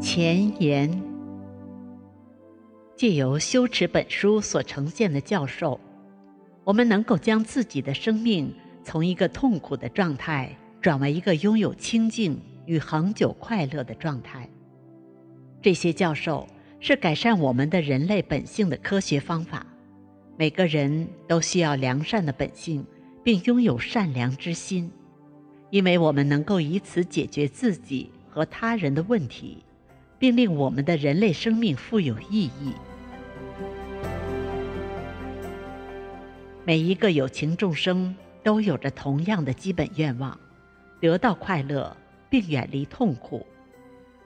前言：借由修持本书所呈现的教授，我们能够将自己的生命从一个痛苦的状态转为一个拥有清净与恒久快乐的状态。这些教授是改善我们的人类本性的科学方法。每个人都需要良善的本性，并拥有善良之心，因为我们能够以此解决自己和他人的问题。并令我们的人类生命富有意义。每一个有情众生都有着同样的基本愿望：得到快乐并远离痛苦。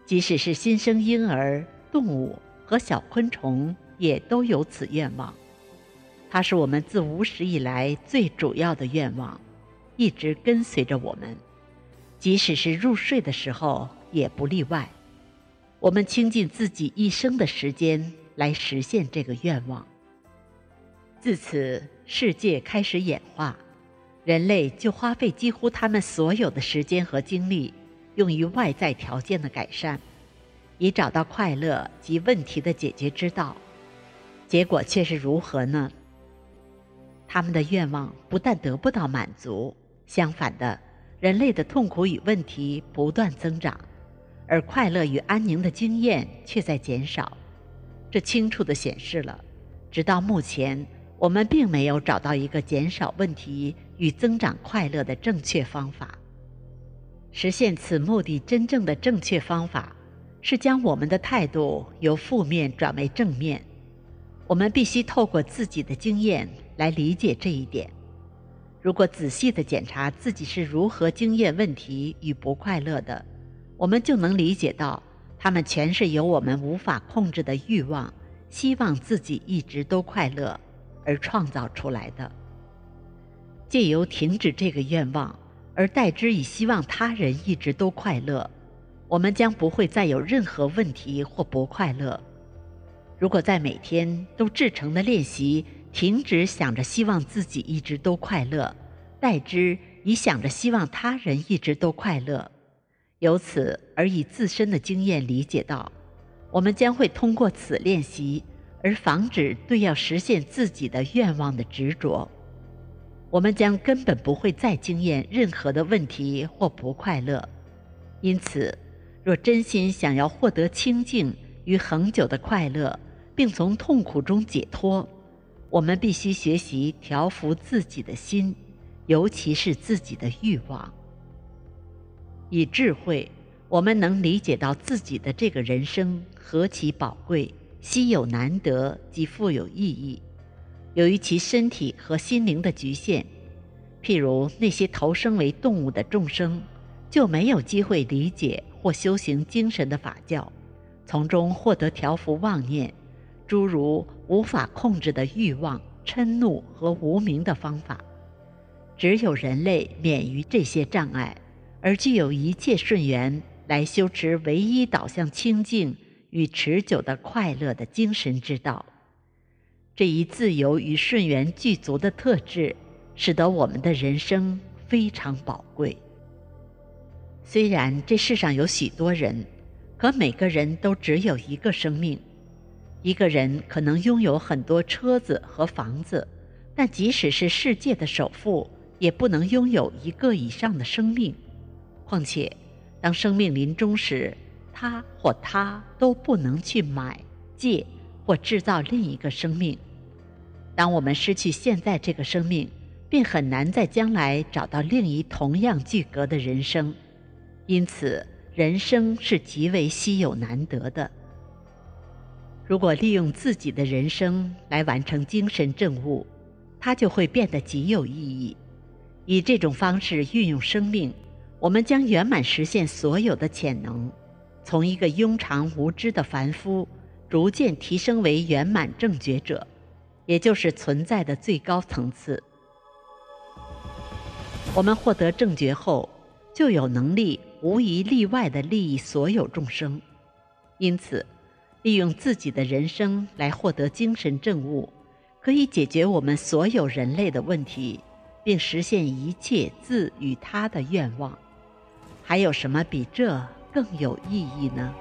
即使是新生婴儿、动物和小昆虫，也都有此愿望。它是我们自无始以来最主要的愿望，一直跟随着我们，即使是入睡的时候也不例外。我们倾尽自己一生的时间来实现这个愿望。自此，世界开始演化，人类就花费几乎他们所有的时间和精力，用于外在条件的改善，以找到快乐及问题的解决之道。结果却是如何呢？他们的愿望不但得不到满足，相反的，人类的痛苦与问题不断增长。而快乐与安宁的经验却在减少，这清楚地显示了，直到目前，我们并没有找到一个减少问题与增长快乐的正确方法。实现此目的真正的正确方法，是将我们的态度由负面转为正面。我们必须透过自己的经验来理解这一点。如果仔细地检查自己是如何经验问题与不快乐的，我们就能理解到，他们全是由我们无法控制的欲望，希望自己一直都快乐而创造出来的。借由停止这个愿望，而代之以希望他人一直都快乐，我们将不会再有任何问题或不快乐。如果在每天都至诚的练习，停止想着希望自己一直都快乐，代之以想着希望他人一直都快乐。由此而以自身的经验理解到，我们将会通过此练习而防止对要实现自己的愿望的执着。我们将根本不会再经验任何的问题或不快乐。因此，若真心想要获得清净与恒久的快乐，并从痛苦中解脱，我们必须学习调服自己的心，尤其是自己的欲望。以智慧，我们能理解到自己的这个人生何其宝贵、稀有难得及富有意义。由于其身体和心灵的局限，譬如那些投生为动物的众生，就没有机会理解或修行精神的法教，从中获得调伏妄念，诸如无法控制的欲望、嗔怒和无明的方法。只有人类免于这些障碍。而具有一切顺缘来修持唯一导向清净与持久的快乐的精神之道，这一自由与顺缘具足的特质，使得我们的人生非常宝贵。虽然这世上有许多人，可每个人都只有一个生命。一个人可能拥有很多车子和房子，但即使是世界的首富，也不能拥有一个以上的生命。况且，当生命临终时，他或他都不能去买、借或制造另一个生命。当我们失去现在这个生命，便很难在将来找到另一同样具格的人生。因此，人生是极为稀有难得的。如果利用自己的人生来完成精神政务，它就会变得极有意义。以这种方式运用生命。我们将圆满实现所有的潜能，从一个庸常无知的凡夫，逐渐提升为圆满正觉者，也就是存在的最高层次。我们获得正觉后，就有能力无一例外的利益所有众生。因此，利用自己的人生来获得精神正悟，可以解决我们所有人类的问题，并实现一切自与他的愿望。还有什么比这更有意义呢？